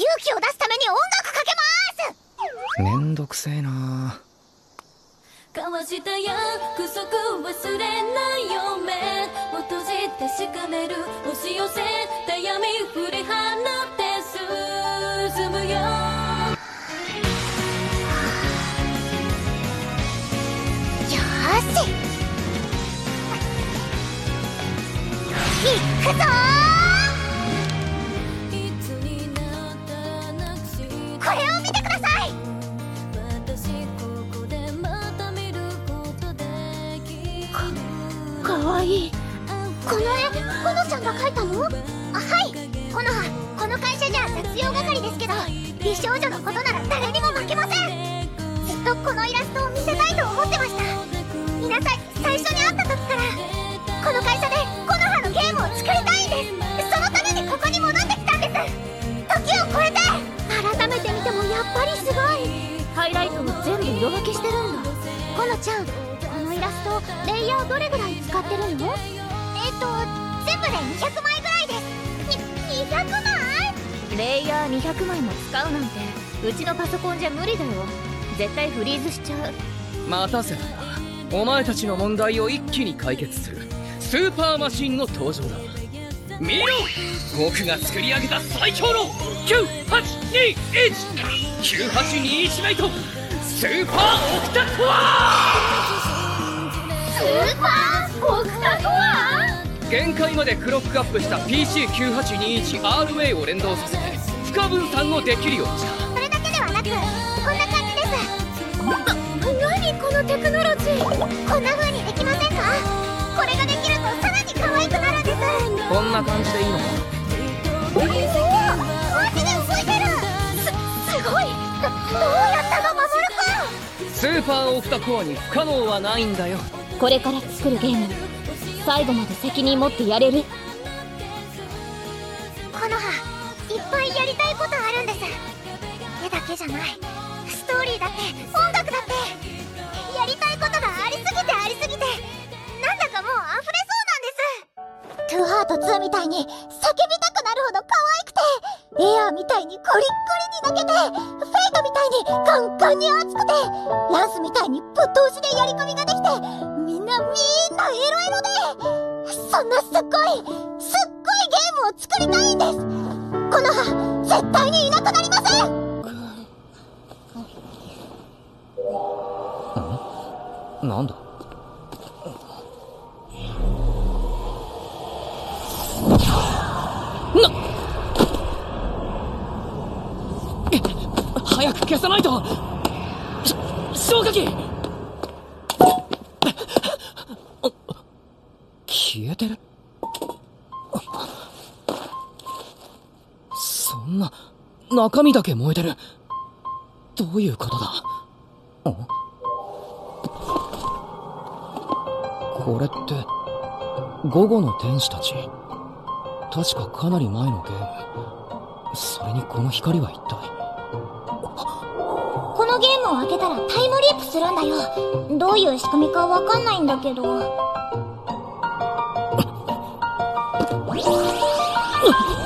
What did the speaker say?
勇気を出すために音楽かけます。めんどくせえな。交わした約束忘れないよ目を閉じかめる押し寄せた闇振り放って進むよ。よーし。行くぞかわい。いこの絵ほのちゃんが描いたの？あはい。この葉この会社じゃ雑用係ですけど美少女のことなら誰にも負けません。ずっとこのイラストを見せたいと思ってました。皆さん最初に会った時からこの会社でこの葉のゲームを作りたいんです。そのためにここに戻ってきたんです。時を超えて改めて見てもやっぱりすごい。ハイライトを全部色分けしてるんだ。このちゃんイラストレイヤーどれぐらい使ってるの？えっと全部で200枚ぐらいです。に200枚レイヤー200枚も使うなんてうちのパソコンじゃ無理だよ絶対フリーズしちゃう待たせたなお前たちの問題を一気に解決するスーパーマシンの登場だ見ろ僕が作り上げた最強の98219821メイトスーパーオクタコアスーパーオクタコア限界までクロックアップした PC9821RWAY を連動させて不可分散をできるようにした。それだけではなくこんな感じです。な何？このテクノロジーこんな風にできませんかこれができるとさらに可愛くなるんですこんな感じでいいのかおおマジで動いてるすすごいどどうやったの守るスーパーオクタコアに不可能はないんだよこれから作るゲーム最後まで責任持ってやれる？この葉いっぱいやりたいことあるんです。絵だけじゃない。ストーリーだって音楽だってやりたいことがありすぎてありすぎてなんだかもう溢れそうなんです。トゥーハート2みたいに叫びたエアーみたいにコリッコリに泣けてフェイトみたいにカンカンに熱くてランスみたいにぶっ通しでやり込みができてみんなみんなエロエロでそんなすっごいすっごいゲームを作りたいんです。この葉絶対にいなくなりません。なんだ？な早く消さないと。し消火器。消えてる。そんな中身だけ燃えてる。どういうことだ？んこれって午後の天使たち。確かかなり前のゲーム。それにこの光は一体するんだよ。どういう仕組みかわかんないんだけど。